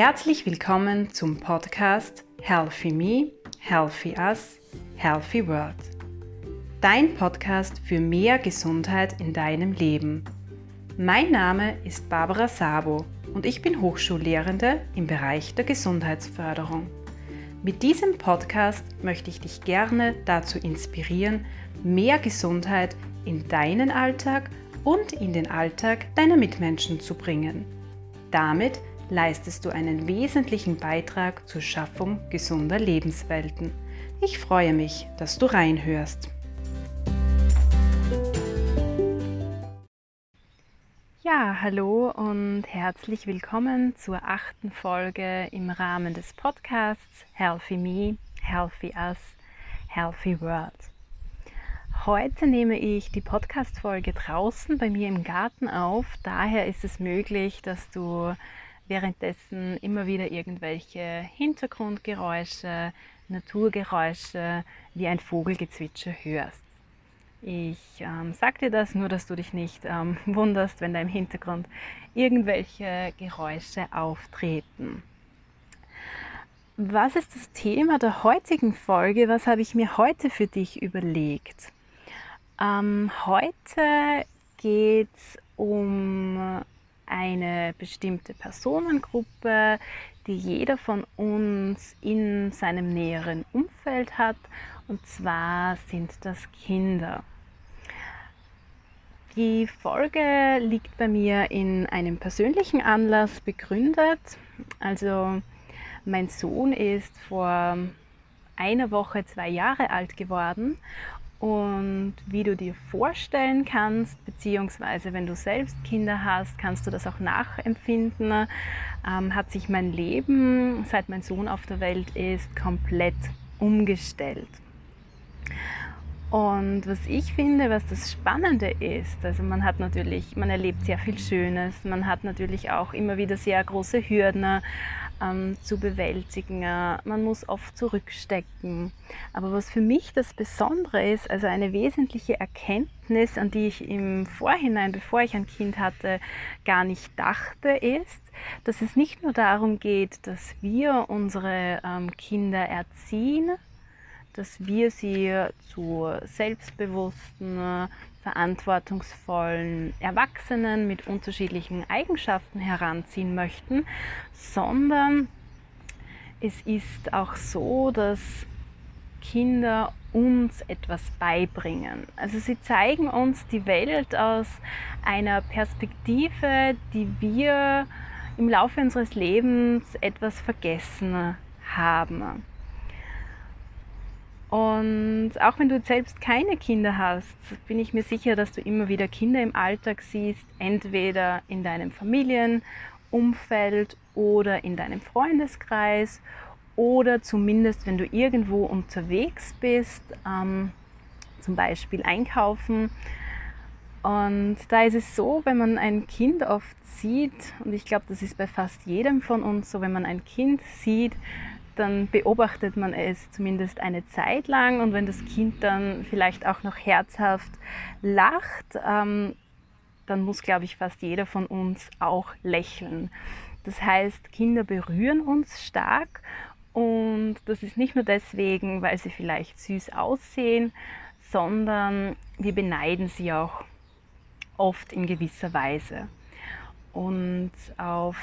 Herzlich willkommen zum Podcast Healthy Me, Healthy Us, Healthy World. Dein Podcast für mehr Gesundheit in deinem Leben. Mein Name ist Barbara Sabo und ich bin Hochschullehrende im Bereich der Gesundheitsförderung. Mit diesem Podcast möchte ich dich gerne dazu inspirieren, mehr Gesundheit in deinen Alltag und in den Alltag deiner Mitmenschen zu bringen. Damit leistest du einen wesentlichen Beitrag zur Schaffung gesunder Lebenswelten. Ich freue mich, dass du reinhörst. Ja, hallo und herzlich willkommen zur achten Folge im Rahmen des Podcasts Healthy Me, Healthy Us, Healthy World. Heute nehme ich die Podcast-Folge draußen bei mir im Garten auf. Daher ist es möglich, dass du währenddessen immer wieder irgendwelche Hintergrundgeräusche, Naturgeräusche wie ein Vogelgezwitscher hörst. Ich ähm, sage dir das nur, dass du dich nicht ähm, wunderst, wenn da im Hintergrund irgendwelche Geräusche auftreten. Was ist das Thema der heutigen Folge? Was habe ich mir heute für dich überlegt? Ähm, heute geht es um eine bestimmte Personengruppe, die jeder von uns in seinem näheren Umfeld hat. Und zwar sind das Kinder. Die Folge liegt bei mir in einem persönlichen Anlass begründet. Also mein Sohn ist vor einer Woche zwei Jahre alt geworden und wie du dir vorstellen kannst, beziehungsweise wenn du selbst Kinder hast, kannst du das auch nachempfinden, ähm, hat sich mein Leben, seit mein Sohn auf der Welt ist, komplett umgestellt. Und was ich finde, was das Spannende ist, also man hat natürlich, man erlebt sehr viel Schönes, man hat natürlich auch immer wieder sehr große Hürden, ähm, zu bewältigen. Man muss oft zurückstecken. Aber was für mich das Besondere ist, also eine wesentliche Erkenntnis, an die ich im Vorhinein, bevor ich ein Kind hatte, gar nicht dachte, ist, dass es nicht nur darum geht, dass wir unsere ähm, Kinder erziehen, dass wir sie zu selbstbewussten, verantwortungsvollen Erwachsenen mit unterschiedlichen Eigenschaften heranziehen möchten, sondern es ist auch so, dass Kinder uns etwas beibringen. Also sie zeigen uns die Welt aus einer Perspektive, die wir im Laufe unseres Lebens etwas vergessen haben. Und auch wenn du selbst keine Kinder hast, bin ich mir sicher, dass du immer wieder Kinder im Alltag siehst, entweder in deinem Familienumfeld oder in deinem Freundeskreis oder zumindest, wenn du irgendwo unterwegs bist, ähm, zum Beispiel einkaufen. Und da ist es so, wenn man ein Kind oft sieht, und ich glaube, das ist bei fast jedem von uns so, wenn man ein Kind sieht, dann beobachtet man es zumindest eine Zeit lang und wenn das Kind dann vielleicht auch noch herzhaft lacht, ähm, dann muss, glaube ich, fast jeder von uns auch lächeln. Das heißt, Kinder berühren uns stark und das ist nicht nur deswegen, weil sie vielleicht süß aussehen, sondern wir beneiden sie auch oft in gewisser Weise. Und auf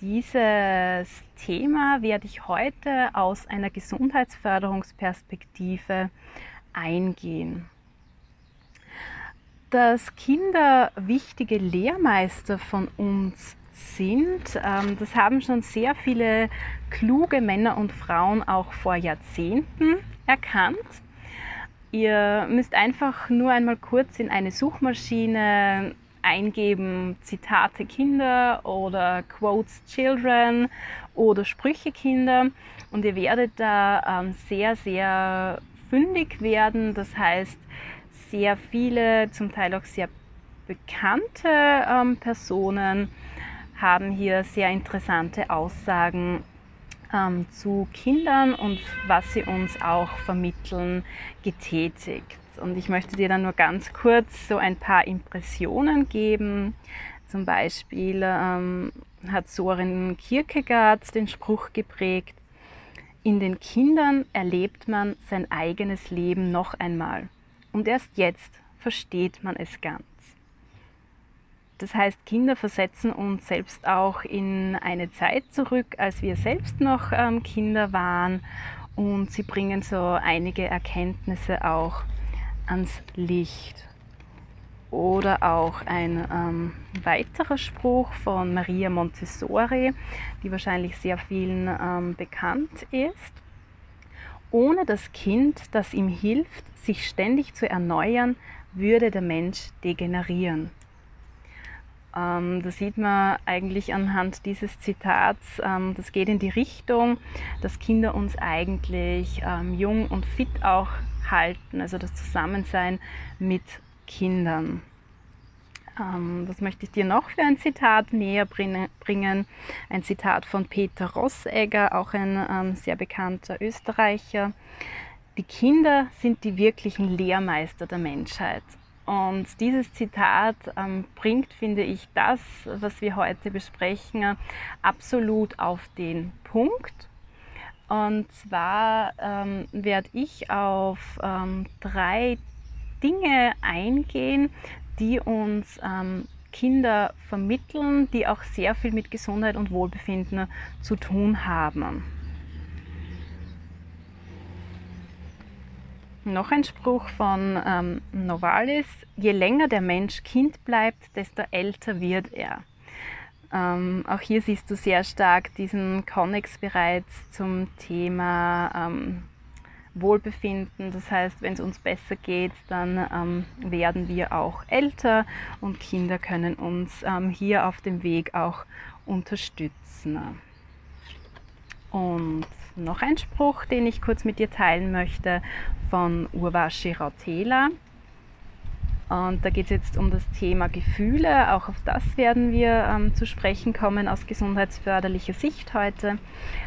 dieses Thema werde ich heute aus einer Gesundheitsförderungsperspektive eingehen. Dass Kinder wichtige Lehrmeister von uns sind, ähm, das haben schon sehr viele kluge Männer und Frauen auch vor Jahrzehnten erkannt. Ihr müsst einfach nur einmal kurz in eine Suchmaschine eingeben Zitate Kinder oder Quotes Children oder Sprüche Kinder und ihr werdet da ähm, sehr, sehr fündig werden. Das heißt, sehr viele, zum Teil auch sehr bekannte ähm, Personen haben hier sehr interessante Aussagen ähm, zu Kindern und was sie uns auch vermitteln, getätigt. Und ich möchte dir dann nur ganz kurz so ein paar Impressionen geben. Zum Beispiel ähm, hat Soren Kierkegaard den Spruch geprägt, in den Kindern erlebt man sein eigenes Leben noch einmal und erst jetzt versteht man es ganz. Das heißt, Kinder versetzen uns selbst auch in eine Zeit zurück, als wir selbst noch ähm, Kinder waren und sie bringen so einige Erkenntnisse auch ans Licht. Oder auch ein ähm, weiterer Spruch von Maria Montessori, die wahrscheinlich sehr vielen ähm, bekannt ist. Ohne das Kind, das ihm hilft, sich ständig zu erneuern, würde der Mensch degenerieren. Ähm, das sieht man eigentlich anhand dieses Zitats. Ähm, das geht in die Richtung, dass Kinder uns eigentlich ähm, jung und fit auch halten, also das Zusammensein mit Kindern. Ähm, was möchte ich dir noch für ein Zitat näher bringen? Ein Zitat von Peter Rossegger, auch ein ähm, sehr bekannter Österreicher. Die Kinder sind die wirklichen Lehrmeister der Menschheit. Und dieses Zitat ähm, bringt, finde ich, das, was wir heute besprechen, absolut auf den Punkt. Und zwar ähm, werde ich auf ähm, drei Dinge eingehen, die uns ähm, Kinder vermitteln, die auch sehr viel mit Gesundheit und Wohlbefinden zu tun haben. Noch ein Spruch von ähm, Novalis, je länger der Mensch Kind bleibt, desto älter wird er. Ähm, auch hier siehst du sehr stark diesen Connex bereits zum Thema ähm, Wohlbefinden. Das heißt, wenn es uns besser geht, dann ähm, werden wir auch älter und Kinder können uns ähm, hier auf dem Weg auch unterstützen. Und noch ein Spruch, den ich kurz mit dir teilen möchte von Urvashi Rautela. Und da geht es jetzt um das Thema Gefühle. Auch auf das werden wir ähm, zu sprechen kommen aus gesundheitsförderlicher Sicht heute.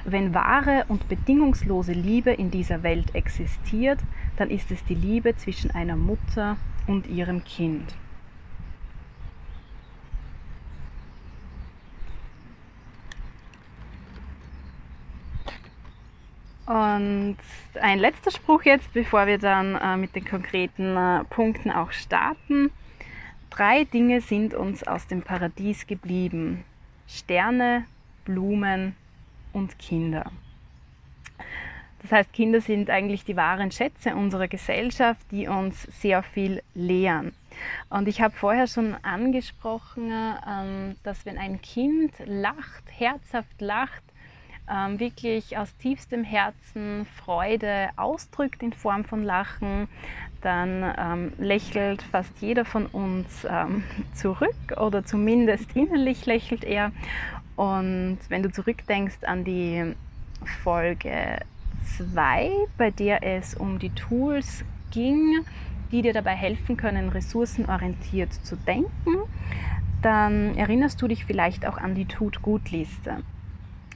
Wenn wahre und bedingungslose Liebe in dieser Welt existiert, dann ist es die Liebe zwischen einer Mutter und ihrem Kind. Und ein letzter Spruch jetzt, bevor wir dann äh, mit den konkreten äh, Punkten auch starten. Drei Dinge sind uns aus dem Paradies geblieben. Sterne, Blumen und Kinder. Das heißt, Kinder sind eigentlich die wahren Schätze unserer Gesellschaft, die uns sehr viel lehren. Und ich habe vorher schon angesprochen, ähm, dass wenn ein Kind lacht, herzhaft lacht, ähm, wirklich aus tiefstem Herzen Freude ausdrückt in Form von Lachen, dann ähm, lächelt fast jeder von uns ähm, zurück oder zumindest innerlich lächelt er. Und wenn du zurückdenkst an die Folge 2, bei der es um die Tools ging, die dir dabei helfen können, ressourcenorientiert zu denken, dann erinnerst du dich vielleicht auch an die Tut-Gut-Liste.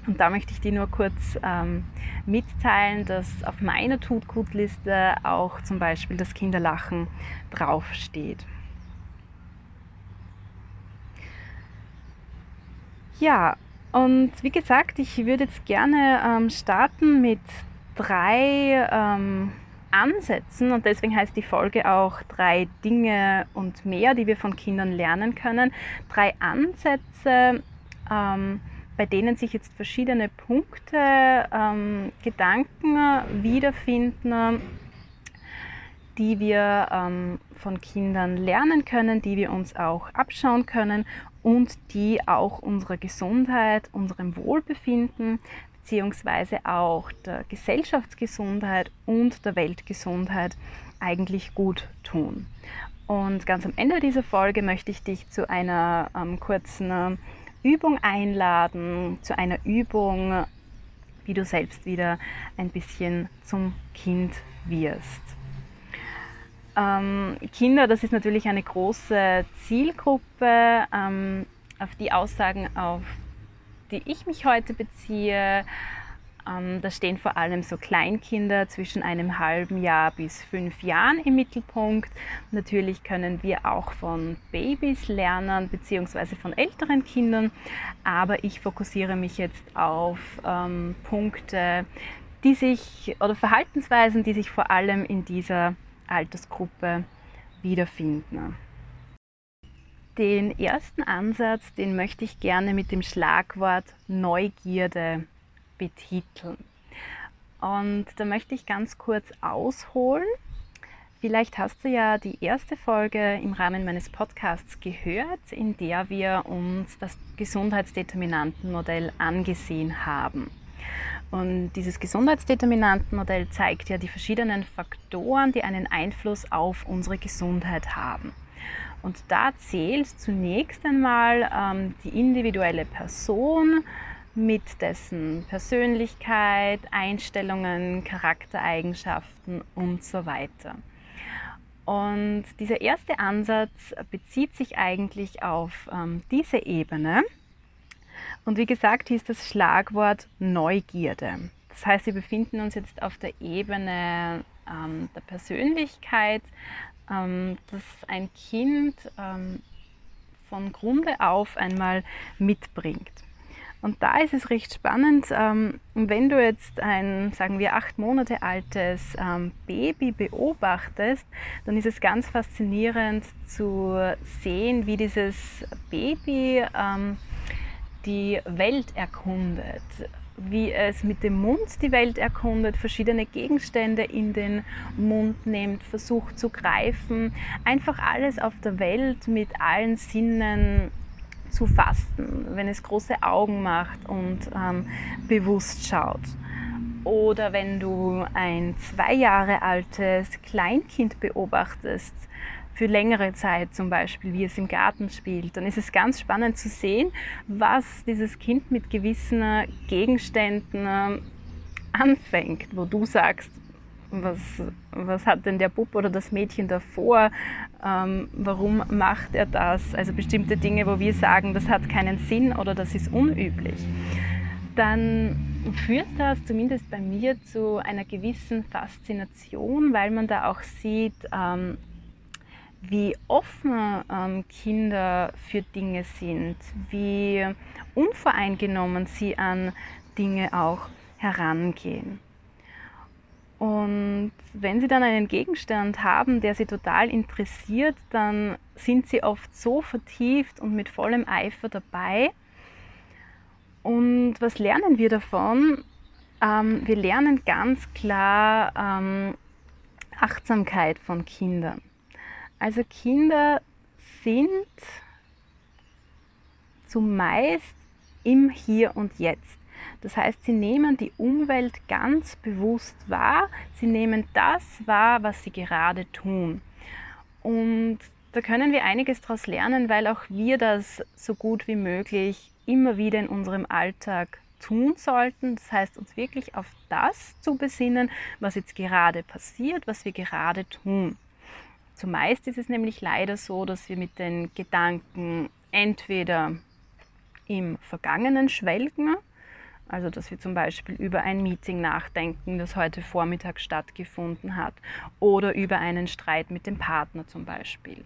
Und da möchte ich dir nur kurz ähm, mitteilen, dass auf meiner Tut-Gut-Liste auch zum Beispiel das Kinderlachen draufsteht. Ja, und wie gesagt, ich würde jetzt gerne ähm, starten mit drei ähm, Ansätzen und deswegen heißt die Folge auch drei Dinge und mehr, die wir von Kindern lernen können. Drei Ansätze, ähm, bei denen sich jetzt verschiedene Punkte, ähm, Gedanken wiederfinden, die wir ähm, von Kindern lernen können, die wir uns auch abschauen können und die auch unserer Gesundheit, unserem Wohlbefinden beziehungsweise auch der Gesellschaftsgesundheit und der Weltgesundheit eigentlich gut tun. Und ganz am Ende dieser Folge möchte ich dich zu einer ähm, kurzen Übung einladen, zu einer Übung, wie du selbst wieder ein bisschen zum Kind wirst. Ähm, Kinder, das ist natürlich eine große Zielgruppe. Ähm, auf die Aussagen, auf die ich mich heute beziehe, da stehen vor allem so Kleinkinder zwischen einem halben Jahr bis fünf Jahren im Mittelpunkt. Natürlich können wir auch von Babys lernen, beziehungsweise von älteren Kindern, aber ich fokussiere mich jetzt auf ähm, Punkte, die sich oder Verhaltensweisen, die sich vor allem in dieser Altersgruppe wiederfinden. Den ersten Ansatz, den möchte ich gerne mit dem Schlagwort Neugierde betiteln. Und da möchte ich ganz kurz ausholen. Vielleicht hast du ja die erste Folge im Rahmen meines Podcasts gehört, in der wir uns das Gesundheitsdeterminantenmodell angesehen haben. Und dieses Gesundheitsdeterminantenmodell zeigt ja die verschiedenen Faktoren, die einen Einfluss auf unsere Gesundheit haben. Und da zählt zunächst einmal ähm, die individuelle Person mit dessen Persönlichkeit, Einstellungen, Charaktereigenschaften und so weiter. Und dieser erste Ansatz bezieht sich eigentlich auf ähm, diese Ebene und wie gesagt, hier ist das Schlagwort Neugierde. Das heißt, wir befinden uns jetzt auf der Ebene ähm, der Persönlichkeit, ähm, dass ein Kind ähm, von Grunde auf einmal mitbringt. Und da ist es recht spannend, ähm, wenn du jetzt ein, sagen wir, acht Monate altes ähm, Baby beobachtest, dann ist es ganz faszinierend zu sehen, wie dieses Baby ähm, die Welt erkundet, wie es mit dem Mund die Welt erkundet, verschiedene Gegenstände in den Mund nimmt, versucht zu greifen, einfach alles auf der Welt mit allen Sinnen zu fassen, wenn es große Augen macht und ähm, bewusst schaut. Oder wenn du ein zwei Jahre altes Kleinkind beobachtest, für längere Zeit zum Beispiel, wie es im Garten spielt, dann ist es ganz spannend zu sehen, was dieses Kind mit gewissen Gegenständen ähm, anfängt, wo du sagst, was, was hat denn der Bub oder das Mädchen davor, ähm, warum macht er das? Also bestimmte Dinge, wo wir sagen, das hat keinen Sinn oder das ist unüblich. Dann führt das zumindest bei mir zu einer gewissen Faszination, weil man da auch sieht, ähm, wie offen ähm, Kinder für Dinge sind, wie unvoreingenommen sie an Dinge auch herangehen. Und wenn sie dann einen Gegenstand haben, der sie total interessiert, dann sind sie oft so vertieft und mit vollem Eifer dabei. Und was lernen wir davon? Ähm, wir lernen ganz klar ähm, Achtsamkeit von Kindern. Also Kinder sind zumeist im Hier und Jetzt. Das heißt, sie nehmen die Umwelt ganz bewusst wahr, sie nehmen das wahr, was sie gerade tun. Und da können wir einiges daraus lernen, weil auch wir das so gut wie möglich immer wieder in unserem Alltag tun sollten. Das heißt, uns wirklich auf das zu besinnen, was jetzt gerade passiert, was wir gerade tun. Zumeist ist es nämlich leider so, dass wir mit den Gedanken entweder im Vergangenen schwelgen, also dass wir zum Beispiel über ein Meeting nachdenken, das heute Vormittag stattgefunden hat, oder über einen Streit mit dem Partner zum Beispiel.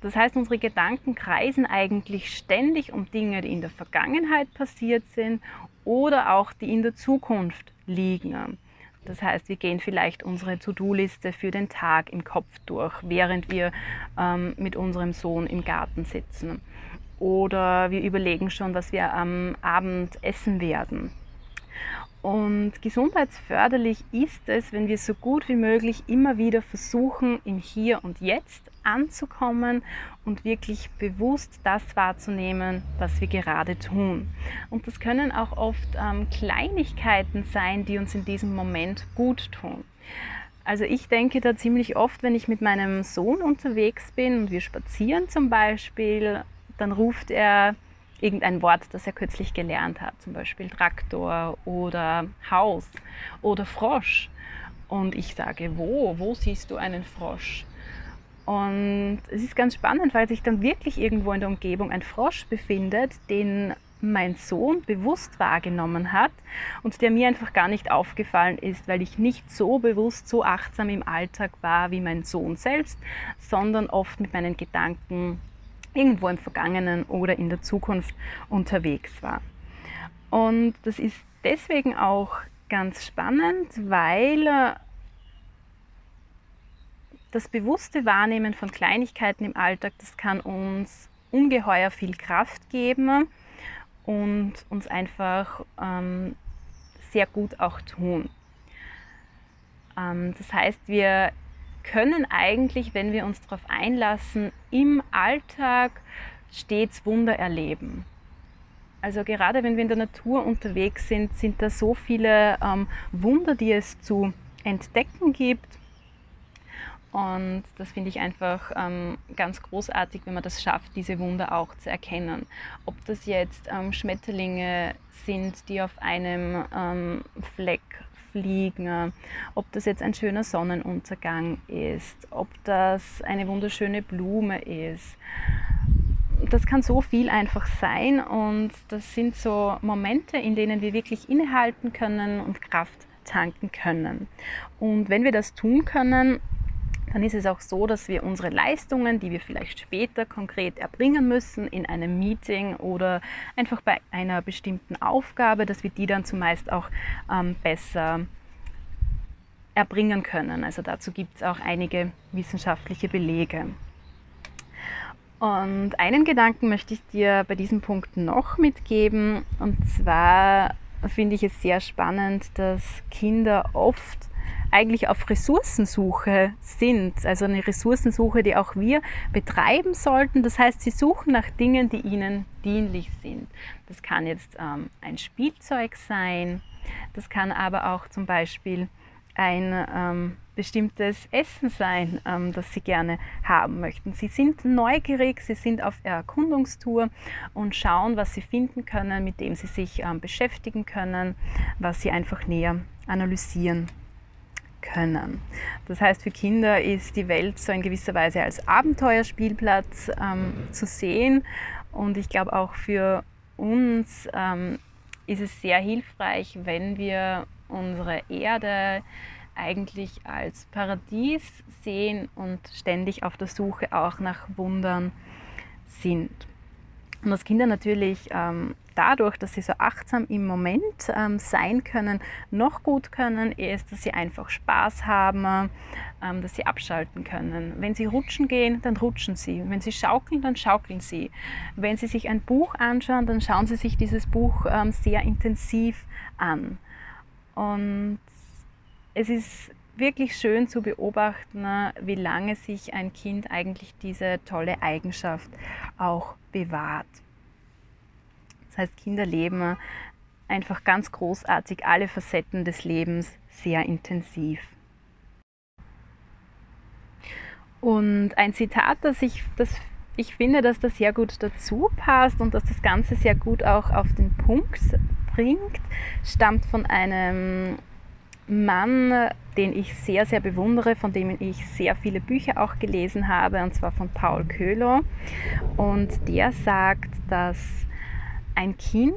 Das heißt, unsere Gedanken kreisen eigentlich ständig um Dinge, die in der Vergangenheit passiert sind oder auch die in der Zukunft liegen. Das heißt, wir gehen vielleicht unsere To-Do-Liste für den Tag im Kopf durch, während wir ähm, mit unserem Sohn im Garten sitzen. Oder wir überlegen schon, was wir am Abend essen werden. Und gesundheitsförderlich ist es, wenn wir so gut wie möglich immer wieder versuchen, im Hier und Jetzt anzukommen und wirklich bewusst das wahrzunehmen, was wir gerade tun. Und das können auch oft ähm, Kleinigkeiten sein, die uns in diesem Moment gut tun. Also ich denke da ziemlich oft, wenn ich mit meinem Sohn unterwegs bin und wir spazieren zum Beispiel, dann ruft er irgendein Wort, das er kürzlich gelernt hat, zum Beispiel Traktor oder Haus oder Frosch. Und ich sage, wo? Wo siehst du einen Frosch? Und es ist ganz spannend, weil sich dann wirklich irgendwo in der Umgebung ein Frosch befindet, den mein Sohn bewusst wahrgenommen hat und der mir einfach gar nicht aufgefallen ist, weil ich nicht so bewusst, so achtsam im Alltag war wie mein Sohn selbst, sondern oft mit meinen Gedanken irgendwo im Vergangenen oder in der Zukunft unterwegs war. Und das ist deswegen auch ganz spannend, weil äh, das bewusste Wahrnehmen von Kleinigkeiten im Alltag, das kann uns ungeheuer viel Kraft geben und uns einfach ähm, sehr gut auch tun. Ähm, das heißt, wir können eigentlich, wenn wir uns darauf einlassen, im Alltag stets Wunder erleben. Also gerade wenn wir in der Natur unterwegs sind, sind da so viele ähm, Wunder, die es zu entdecken gibt. Und das finde ich einfach ähm, ganz großartig, wenn man das schafft, diese Wunder auch zu erkennen. Ob das jetzt ähm, Schmetterlinge sind, die auf einem ähm, Fleck fliegen, ob das jetzt ein schöner Sonnenuntergang ist, ob das eine wunderschöne Blume ist. Das kann so viel einfach sein und das sind so Momente, in denen wir wirklich innehalten können und Kraft tanken können. Und wenn wir das tun können, dann ist es auch so, dass wir unsere Leistungen, die wir vielleicht später konkret erbringen müssen in einem Meeting oder einfach bei einer bestimmten Aufgabe, dass wir die dann zumeist auch ähm, besser erbringen können. Also dazu gibt es auch einige wissenschaftliche Belege. Und einen Gedanken möchte ich dir bei diesem Punkt noch mitgeben. Und zwar finde ich es sehr spannend, dass Kinder oft eigentlich auf Ressourcensuche sind. Also eine Ressourcensuche, die auch wir betreiben sollten. Das heißt, sie suchen nach Dingen, die ihnen dienlich sind. Das kann jetzt ähm, ein Spielzeug sein, das kann aber auch zum Beispiel ein ähm, bestimmtes Essen sein, ähm, das sie gerne haben möchten. Sie sind neugierig, sie sind auf Erkundungstour und schauen, was sie finden können, mit dem sie sich ähm, beschäftigen können, was sie einfach näher analysieren können. Das heißt, für Kinder ist die Welt so in gewisser Weise als Abenteuerspielplatz ähm, zu sehen und ich glaube auch für uns ähm, ist es sehr hilfreich, wenn wir unsere Erde eigentlich als Paradies sehen und ständig auf der Suche auch nach Wundern sind. Und dass Kinder natürlich ähm, dadurch, dass sie so achtsam im Moment ähm, sein können, noch gut können, ist, dass sie einfach Spaß haben, ähm, dass sie abschalten können. Wenn sie rutschen gehen, dann rutschen sie. Wenn sie schaukeln, dann schaukeln sie. Wenn sie sich ein Buch anschauen, dann schauen sie sich dieses Buch ähm, sehr intensiv an. Und es ist wirklich schön zu beobachten, wie lange sich ein Kind eigentlich diese tolle Eigenschaft auch bewahrt. Das heißt, Kinder leben einfach ganz großartig alle Facetten des Lebens sehr intensiv. Und ein Zitat, das ich, das ich finde, dass das sehr gut dazu passt und dass das Ganze sehr gut auch auf den Punkt bringt, stammt von einem Mann, den ich sehr, sehr bewundere, von dem ich sehr viele Bücher auch gelesen habe, und zwar von Paul Köhler. Und der sagt, dass ein Kind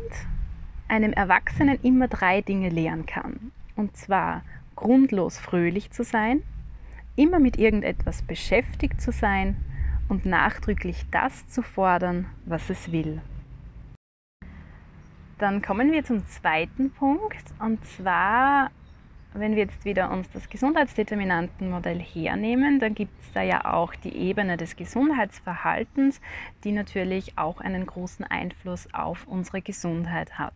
einem Erwachsenen immer drei Dinge lehren kann. Und zwar grundlos fröhlich zu sein, immer mit irgendetwas beschäftigt zu sein und nachdrücklich das zu fordern, was es will. Dann kommen wir zum zweiten Punkt und zwar wenn wir jetzt wieder uns das Gesundheitsdeterminantenmodell hernehmen, dann gibt es da ja auch die Ebene des Gesundheitsverhaltens, die natürlich auch einen großen Einfluss auf unsere Gesundheit hat.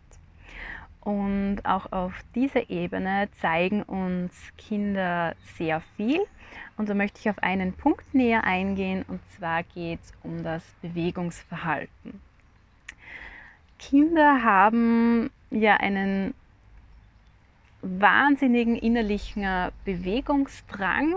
Und auch auf dieser Ebene zeigen uns Kinder sehr viel. Und da möchte ich auf einen Punkt näher eingehen, und zwar geht es um das Bewegungsverhalten. Kinder haben ja einen wahnsinnigen innerlichen Bewegungsdrang.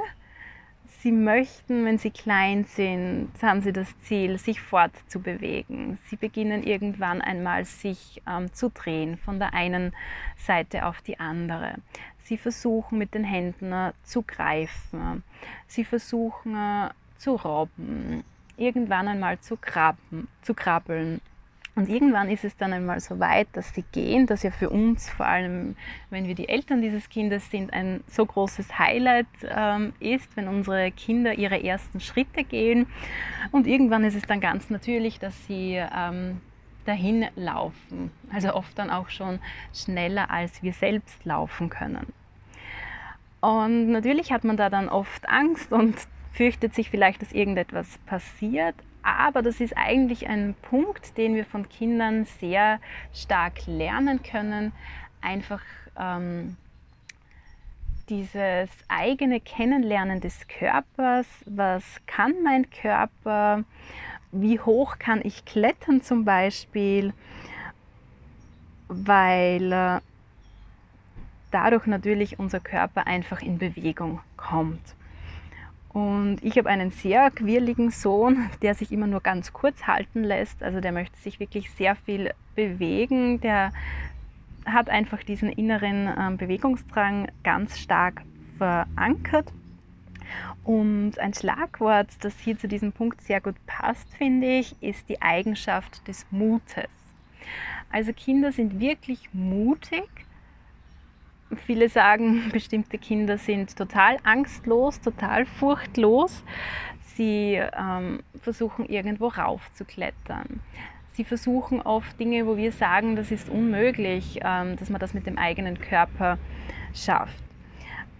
Sie möchten, wenn sie klein sind, haben sie das Ziel, sich fortzubewegen. Sie beginnen irgendwann einmal sich ähm, zu drehen von der einen Seite auf die andere. Sie versuchen mit den Händen äh, zu greifen. Sie versuchen äh, zu robben, irgendwann einmal zu, krabben, zu krabbeln. Und irgendwann ist es dann einmal so weit, dass sie gehen, dass ja für uns, vor allem wenn wir die Eltern dieses Kindes sind, ein so großes Highlight ähm, ist, wenn unsere Kinder ihre ersten Schritte gehen. Und irgendwann ist es dann ganz natürlich, dass sie ähm, dahin laufen. Also oft dann auch schon schneller, als wir selbst laufen können. Und natürlich hat man da dann oft Angst und fürchtet sich vielleicht, dass irgendetwas passiert. Aber das ist eigentlich ein Punkt, den wir von Kindern sehr stark lernen können. Einfach ähm, dieses eigene Kennenlernen des Körpers. Was kann mein Körper? Wie hoch kann ich klettern zum Beispiel? Weil äh, dadurch natürlich unser Körper einfach in Bewegung kommt. Und ich habe einen sehr quirligen Sohn, der sich immer nur ganz kurz halten lässt. Also der möchte sich wirklich sehr viel bewegen. Der hat einfach diesen inneren ähm, Bewegungsdrang ganz stark verankert. Und ein Schlagwort, das hier zu diesem Punkt sehr gut passt, finde ich, ist die Eigenschaft des Mutes. Also Kinder sind wirklich mutig Viele sagen, bestimmte Kinder sind total angstlos, total furchtlos. Sie ähm, versuchen irgendwo raufzuklettern. Sie versuchen oft Dinge, wo wir sagen, das ist unmöglich, ähm, dass man das mit dem eigenen Körper schafft.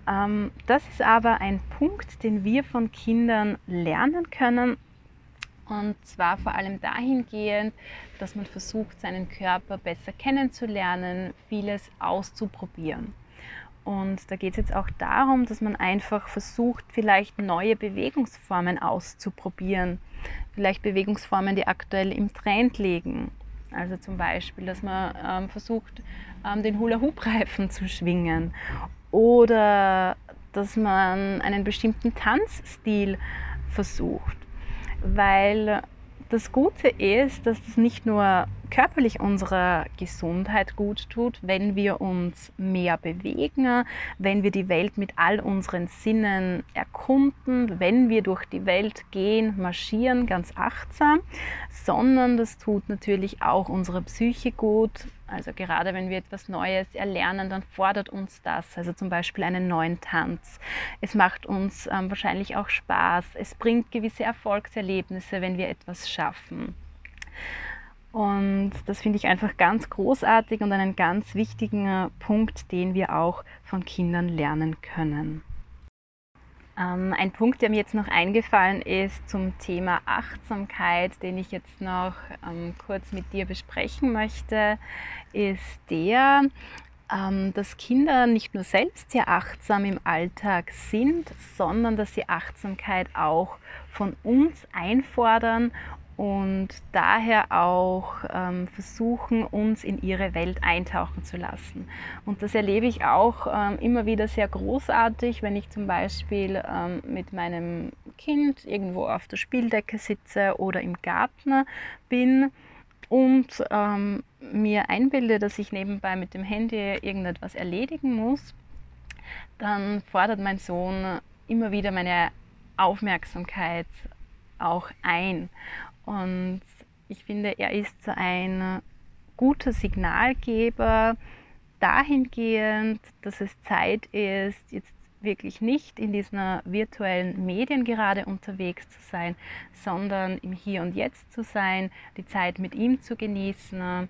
Ähm, das ist aber ein Punkt, den wir von Kindern lernen können. Und zwar vor allem dahingehend, dass man versucht, seinen Körper besser kennenzulernen, vieles auszuprobieren. Und da geht es jetzt auch darum, dass man einfach versucht, vielleicht neue Bewegungsformen auszuprobieren. Vielleicht Bewegungsformen, die aktuell im Trend liegen. Also zum Beispiel, dass man ähm, versucht, ähm, den Hula-Hoop-Reifen zu schwingen. Oder dass man einen bestimmten Tanzstil versucht. Weil das Gute ist, dass es nicht nur körperlich unserer Gesundheit gut tut, wenn wir uns mehr bewegen, wenn wir die Welt mit all unseren Sinnen erkunden, wenn wir durch die Welt gehen, marschieren, ganz achtsam, sondern das tut natürlich auch unserer Psyche gut. Also gerade wenn wir etwas Neues erlernen, dann fordert uns das, also zum Beispiel einen neuen Tanz. Es macht uns ähm, wahrscheinlich auch Spaß. Es bringt gewisse Erfolgserlebnisse, wenn wir etwas schaffen. Und das finde ich einfach ganz großartig und einen ganz wichtigen äh, Punkt, den wir auch von Kindern lernen können. Ähm, ein Punkt, der mir jetzt noch eingefallen ist zum Thema Achtsamkeit, den ich jetzt noch ähm, kurz mit dir besprechen möchte, ist der, ähm, dass Kinder nicht nur selbst sehr achtsam im Alltag sind, sondern dass sie Achtsamkeit auch von uns einfordern und daher auch ähm, versuchen, uns in ihre Welt eintauchen zu lassen. Und das erlebe ich auch ähm, immer wieder sehr großartig, wenn ich zum Beispiel ähm, mit meinem Kind irgendwo auf der Spieldecke sitze oder im Garten bin und ähm, mir einbilde, dass ich nebenbei mit dem Handy irgendetwas erledigen muss, dann fordert mein Sohn immer wieder meine Aufmerksamkeit auch ein. Und ich finde, er ist so ein guter Signalgeber dahingehend, dass es Zeit ist, jetzt wirklich nicht in diesen virtuellen Medien gerade unterwegs zu sein, sondern im Hier und Jetzt zu sein, die Zeit mit ihm zu genießen,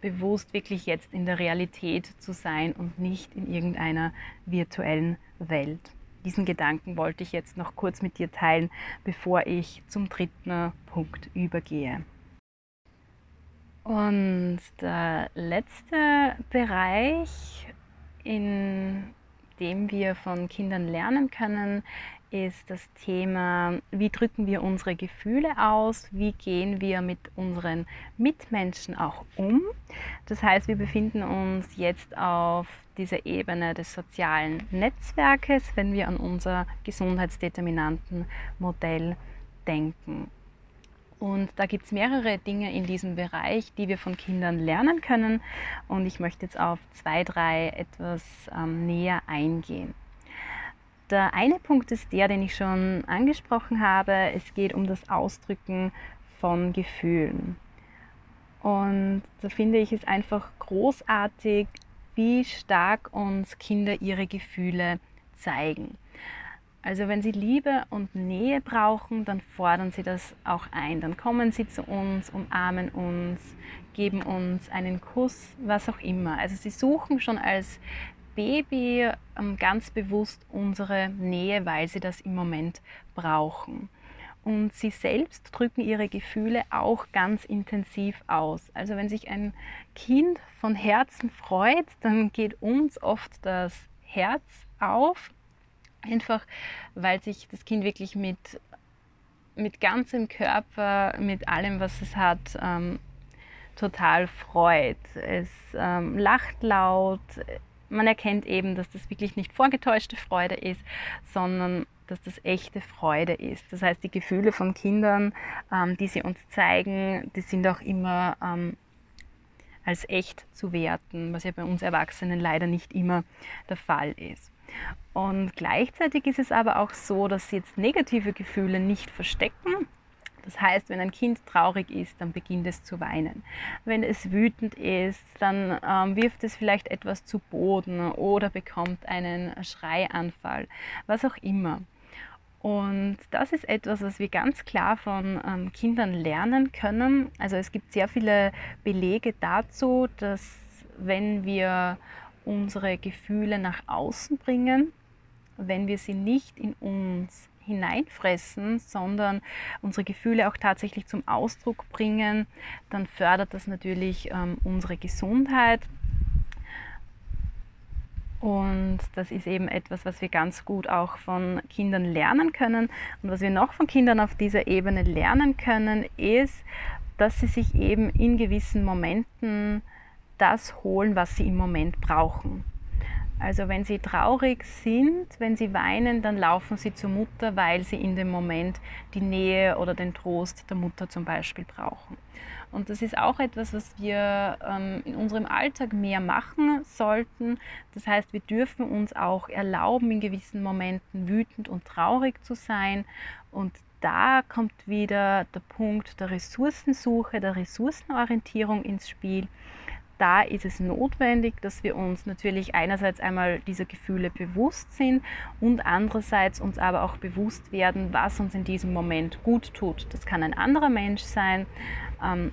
bewusst wirklich jetzt in der Realität zu sein und nicht in irgendeiner virtuellen Welt diesen Gedanken wollte ich jetzt noch kurz mit dir teilen, bevor ich zum dritten Punkt übergehe. Und der letzte Bereich, in dem wir von Kindern lernen können, ist das Thema, wie drücken wir unsere Gefühle aus, wie gehen wir mit unseren Mitmenschen auch um. Das heißt, wir befinden uns jetzt auf dieser Ebene des sozialen Netzwerkes, wenn wir an unser Gesundheitsdeterminantenmodell denken. Und da gibt es mehrere Dinge in diesem Bereich, die wir von Kindern lernen können. Und ich möchte jetzt auf zwei, drei etwas ähm, näher eingehen. Der eine Punkt ist der, den ich schon angesprochen habe. Es geht um das Ausdrücken von Gefühlen. Und da finde ich es einfach großartig, wie stark uns Kinder ihre Gefühle zeigen. Also wenn sie Liebe und Nähe brauchen, dann fordern sie das auch ein. Dann kommen sie zu uns, umarmen uns, geben uns einen Kuss, was auch immer. Also sie suchen schon als Baby ähm, ganz bewusst unsere Nähe, weil sie das im Moment brauchen. Und sie selbst drücken ihre Gefühle auch ganz intensiv aus. Also wenn sich ein Kind von Herzen freut, dann geht uns oft das Herz auf Einfach weil sich das Kind wirklich mit, mit ganzem Körper, mit allem, was es hat, ähm, total freut. Es ähm, lacht laut. Man erkennt eben, dass das wirklich nicht vorgetäuschte Freude ist, sondern dass das echte Freude ist. Das heißt, die Gefühle von Kindern, ähm, die sie uns zeigen, die sind auch immer ähm, als echt zu werten, was ja bei uns Erwachsenen leider nicht immer der Fall ist. Und gleichzeitig ist es aber auch so, dass sie jetzt negative Gefühle nicht verstecken. Das heißt, wenn ein Kind traurig ist, dann beginnt es zu weinen. Wenn es wütend ist, dann ähm, wirft es vielleicht etwas zu Boden oder bekommt einen Schreianfall, was auch immer. Und das ist etwas, was wir ganz klar von ähm, Kindern lernen können. Also es gibt sehr viele Belege dazu, dass wenn wir unsere Gefühle nach außen bringen, wenn wir sie nicht in uns hineinfressen, sondern unsere Gefühle auch tatsächlich zum Ausdruck bringen, dann fördert das natürlich ähm, unsere Gesundheit. Und das ist eben etwas, was wir ganz gut auch von Kindern lernen können. Und was wir noch von Kindern auf dieser Ebene lernen können, ist, dass sie sich eben in gewissen Momenten das holen, was sie im Moment brauchen. Also wenn sie traurig sind, wenn sie weinen, dann laufen sie zur Mutter, weil sie in dem Moment die Nähe oder den Trost der Mutter zum Beispiel brauchen. Und das ist auch etwas, was wir ähm, in unserem Alltag mehr machen sollten. Das heißt, wir dürfen uns auch erlauben, in gewissen Momenten wütend und traurig zu sein. Und da kommt wieder der Punkt der Ressourcensuche, der Ressourcenorientierung ins Spiel da ist es notwendig, dass wir uns natürlich einerseits einmal dieser Gefühle bewusst sind und andererseits uns aber auch bewusst werden, was uns in diesem Moment gut tut. Das kann ein anderer Mensch sein, ähm,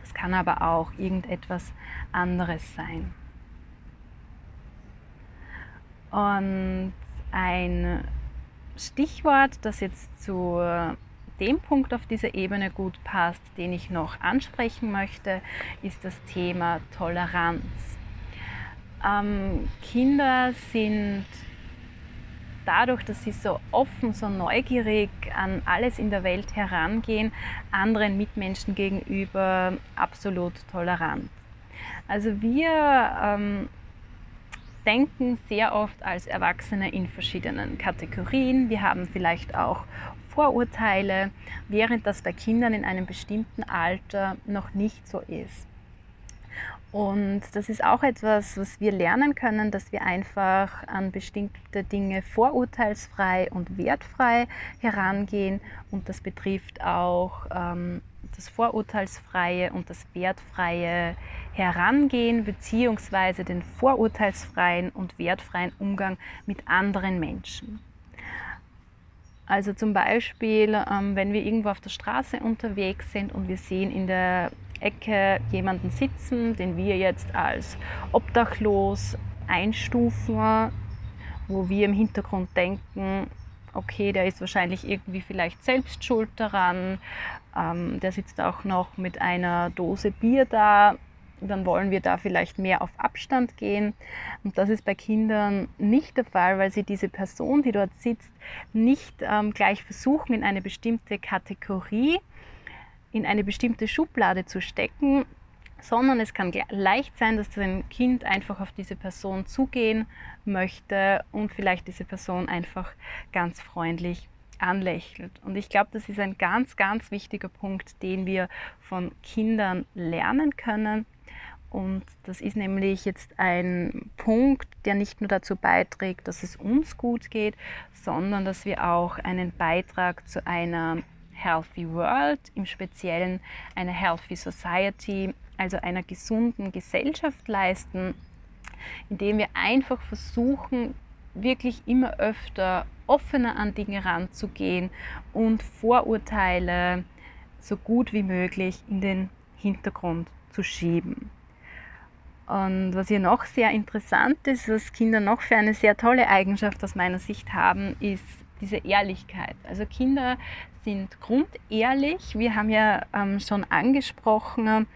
das kann aber auch irgendetwas anderes sein. Und ein Stichwort, das jetzt zur dem Punkt auf dieser Ebene gut passt, den ich noch ansprechen möchte, ist das Thema Toleranz. Ähm, Kinder sind dadurch, dass sie so offen, so neugierig an alles in der Welt herangehen, anderen Mitmenschen gegenüber absolut tolerant. Also wir ähm, denken sehr oft als Erwachsene in verschiedenen Kategorien. Wir haben vielleicht auch Vorurteile, während das bei Kindern in einem bestimmten Alter noch nicht so ist. Und das ist auch etwas, was wir lernen können, dass wir einfach an bestimmte Dinge vorurteilsfrei und wertfrei herangehen. Und das betrifft auch ähm, das vorurteilsfreie und das wertfreie Herangehen beziehungsweise den vorurteilsfreien und wertfreien Umgang mit anderen Menschen. Also zum Beispiel, ähm, wenn wir irgendwo auf der Straße unterwegs sind und wir sehen in der Ecke jemanden sitzen, den wir jetzt als obdachlos einstufen, wo wir im Hintergrund denken, okay, der ist wahrscheinlich irgendwie vielleicht selbst schuld daran, ähm, der sitzt auch noch mit einer Dose Bier da, dann wollen wir da vielleicht mehr auf Abstand gehen. Und das ist bei Kindern nicht der Fall, weil sie diese Person, die dort sitzt, nicht ähm, gleich versuchen, in eine bestimmte Kategorie, in eine bestimmte Schublade zu stecken, sondern es kann leicht sein, dass ein Kind einfach auf diese Person zugehen möchte und vielleicht diese Person einfach ganz freundlich anlächelt. Und ich glaube, das ist ein ganz, ganz wichtiger Punkt, den wir von Kindern lernen können, und das ist nämlich jetzt ein Punkt, der nicht nur dazu beiträgt, dass es uns gut geht, sondern dass wir auch einen Beitrag zu einer Healthy World, im Speziellen eine Healthy Society, also einer gesunden Gesellschaft leisten, indem wir einfach versuchen, wirklich immer öfter offener an Dinge ranzugehen und Vorurteile so gut wie möglich in den Hintergrund zu schieben. Und was hier noch sehr interessant ist, was Kinder noch für eine sehr tolle Eigenschaft aus meiner Sicht haben, ist diese Ehrlichkeit. Also Kinder sind grundehrlich. Wir haben ja ähm, schon angesprochen,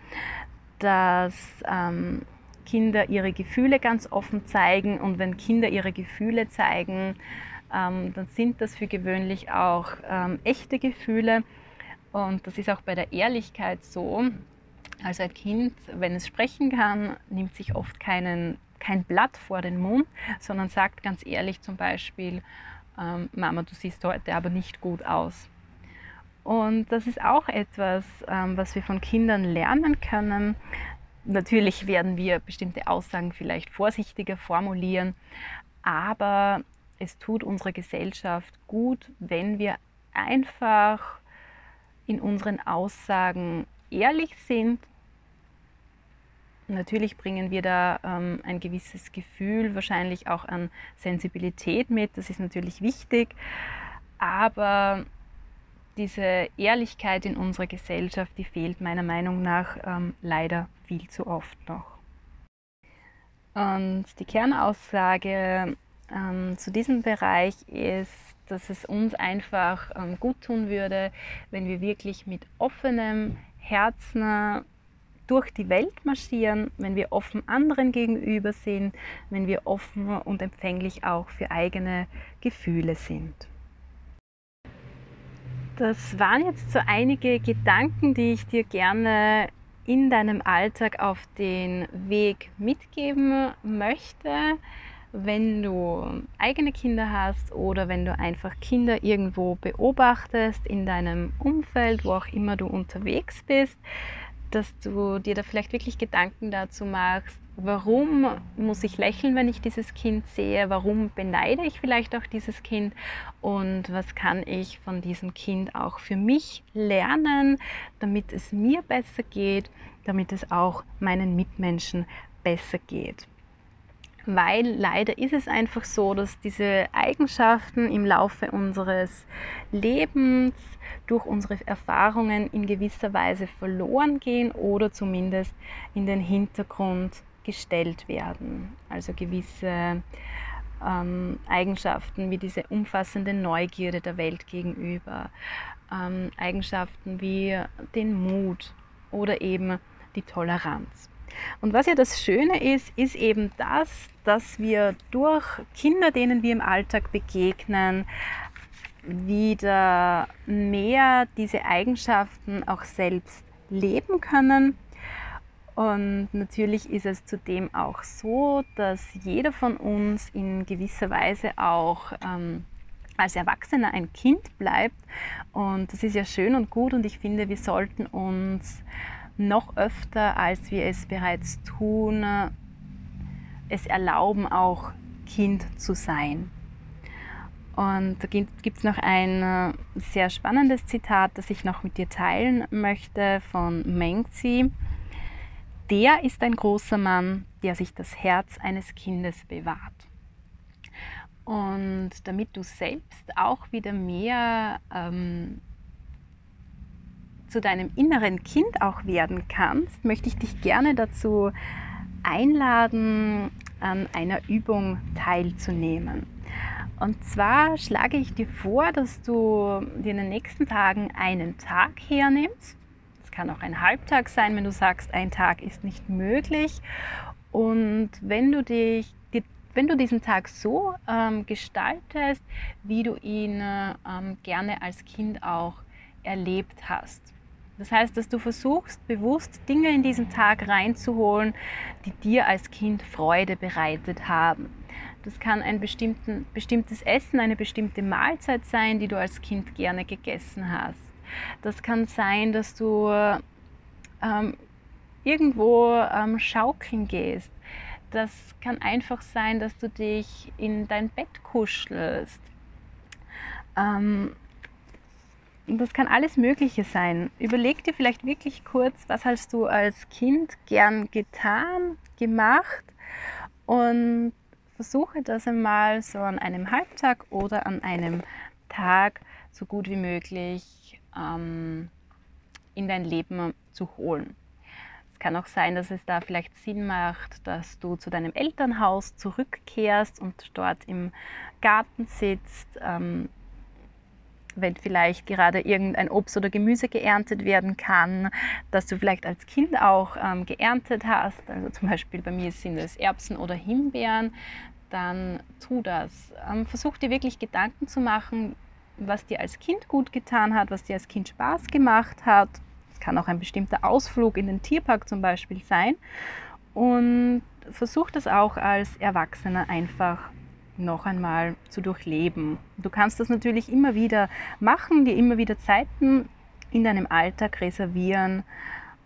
dass ähm, Kinder ihre Gefühle ganz offen zeigen und wenn Kinder ihre Gefühle zeigen, ähm, dann sind das für gewöhnlich auch ähm, echte Gefühle. Und das ist auch bei der Ehrlichkeit so. Also ein Kind, wenn es sprechen kann, nimmt sich oft keinen, kein Blatt vor den Mund, sondern sagt ganz ehrlich zum Beispiel, ähm, Mama, du siehst heute aber nicht gut aus. Und das ist auch etwas, ähm, was wir von Kindern lernen können. Natürlich werden wir bestimmte Aussagen vielleicht vorsichtiger formulieren, aber es tut unserer Gesellschaft gut, wenn wir einfach in unseren Aussagen ehrlich sind. Natürlich bringen wir da ähm, ein gewisses Gefühl, wahrscheinlich auch an Sensibilität mit, das ist natürlich wichtig, aber diese Ehrlichkeit in unserer Gesellschaft, die fehlt meiner Meinung nach ähm, leider viel zu oft noch. Und die Kernaussage ähm, zu diesem Bereich ist, dass es uns einfach ähm, gut tun würde, wenn wir wirklich mit offenem Herzen durch die Welt marschieren, wenn wir offen anderen gegenüber sind, wenn wir offen und empfänglich auch für eigene Gefühle sind. Das waren jetzt so einige Gedanken, die ich dir gerne in deinem Alltag auf den Weg mitgeben möchte wenn du eigene Kinder hast oder wenn du einfach Kinder irgendwo beobachtest in deinem Umfeld, wo auch immer du unterwegs bist, dass du dir da vielleicht wirklich Gedanken dazu machst, warum muss ich lächeln, wenn ich dieses Kind sehe, warum beneide ich vielleicht auch dieses Kind? Und was kann ich von diesem Kind auch für mich lernen, damit es mir besser geht, damit es auch meinen Mitmenschen besser geht weil leider ist es einfach so, dass diese Eigenschaften im Laufe unseres Lebens durch unsere Erfahrungen in gewisser Weise verloren gehen oder zumindest in den Hintergrund gestellt werden. Also gewisse ähm, Eigenschaften wie diese umfassende Neugierde der Welt gegenüber, ähm, Eigenschaften wie den Mut oder eben die Toleranz. Und was ja das Schöne ist, ist eben das, dass wir durch Kinder, denen wir im Alltag begegnen, wieder mehr diese Eigenschaften auch selbst leben können. Und natürlich ist es zudem auch so, dass jeder von uns in gewisser Weise auch ähm, als Erwachsener ein Kind bleibt. Und das ist ja schön und gut und ich finde, wir sollten uns noch öfter, als wir es bereits tun, es erlauben, auch Kind zu sein. Und da gibt es noch ein äh, sehr spannendes Zitat, das ich noch mit dir teilen möchte von Mengzi. Der ist ein großer Mann, der sich das Herz eines Kindes bewahrt. Und damit du selbst auch wieder mehr ähm, zu deinem inneren Kind auch werden kannst, möchte ich dich gerne dazu einladen, an einer Übung teilzunehmen. Und zwar schlage ich dir vor, dass du dir in den nächsten Tagen einen Tag hernimmst. Es kann auch ein Halbtag sein, wenn du sagst, ein Tag ist nicht möglich. Und wenn du dich wenn du diesen Tag so ähm, gestaltest, wie du ihn ähm, gerne als Kind auch erlebt hast. Das heißt, dass du versuchst, bewusst Dinge in diesen Tag reinzuholen, die dir als Kind Freude bereitet haben. Das kann ein bestimmtes Essen, eine bestimmte Mahlzeit sein, die du als Kind gerne gegessen hast. Das kann sein, dass du ähm, irgendwo ähm, schaukeln gehst. Das kann einfach sein, dass du dich in dein Bett kuschelst. Ähm, das kann alles Mögliche sein. Überleg dir vielleicht wirklich kurz, was hast du als Kind gern getan, gemacht und versuche das einmal so an einem Halbtag oder an einem Tag so gut wie möglich ähm, in dein Leben zu holen. Es kann auch sein, dass es da vielleicht Sinn macht, dass du zu deinem Elternhaus zurückkehrst und dort im Garten sitzt, ähm, wenn vielleicht gerade irgendein Obst oder Gemüse geerntet werden kann, dass du vielleicht als Kind auch ähm, geerntet hast. Also zum Beispiel bei mir sind es Erbsen oder Himbeeren. Dann tu das. Ähm, versuch dir wirklich Gedanken zu machen, was dir als Kind gut getan hat, was dir als Kind Spaß gemacht hat. Es kann auch ein bestimmter Ausflug in den Tierpark zum Beispiel sein. Und versuch das auch als Erwachsener einfach noch einmal zu durchleben. Du kannst das natürlich immer wieder machen, dir immer wieder Zeiten in deinem Alltag reservieren,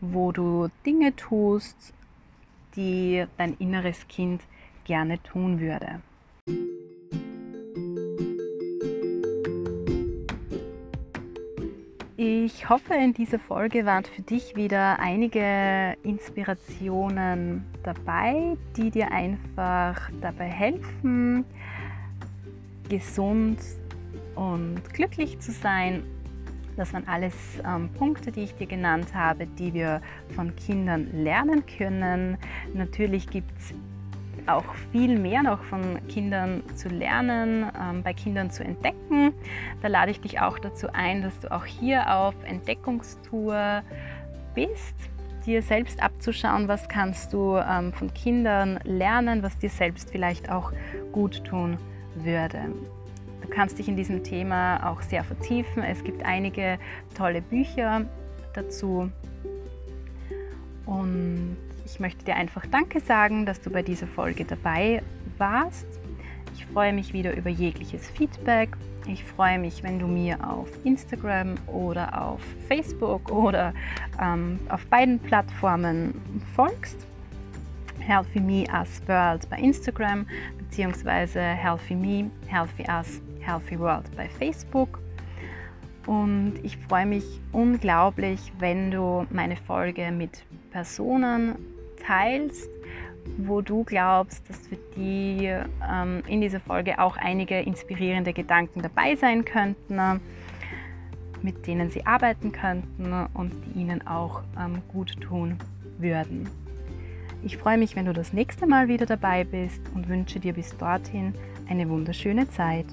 wo du Dinge tust, die dein inneres Kind gerne tun würde. Ich hoffe, in dieser Folge waren für dich wieder einige Inspirationen dabei, die dir einfach dabei helfen, gesund und glücklich zu sein. Das waren alles ähm, Punkte, die ich dir genannt habe, die wir von Kindern lernen können. Natürlich gibt es auch viel mehr noch von Kindern zu lernen, ähm, bei Kindern zu entdecken. Da lade ich dich auch dazu ein, dass du auch hier auf Entdeckungstour bist, dir selbst abzuschauen, was kannst du ähm, von Kindern lernen, was dir selbst vielleicht auch gut tun würde. Du kannst dich in diesem Thema auch sehr vertiefen. Es gibt einige tolle Bücher dazu. Und ich möchte dir einfach Danke sagen, dass du bei dieser Folge dabei warst. Ich freue mich wieder über jegliches Feedback. Ich freue mich, wenn du mir auf Instagram oder auf Facebook oder ähm, auf beiden Plattformen folgst. Healthy Me Us World bei Instagram beziehungsweise Healthy Me, Healthy Us, Healthy World bei Facebook. Und ich freue mich unglaublich, wenn du meine Folge mit Personen teilst, wo du glaubst, dass für die ähm, in dieser Folge auch einige inspirierende Gedanken dabei sein könnten, mit denen sie arbeiten könnten und die ihnen auch ähm, gut tun würden. Ich freue mich, wenn du das nächste Mal wieder dabei bist und wünsche dir bis dorthin eine wunderschöne Zeit.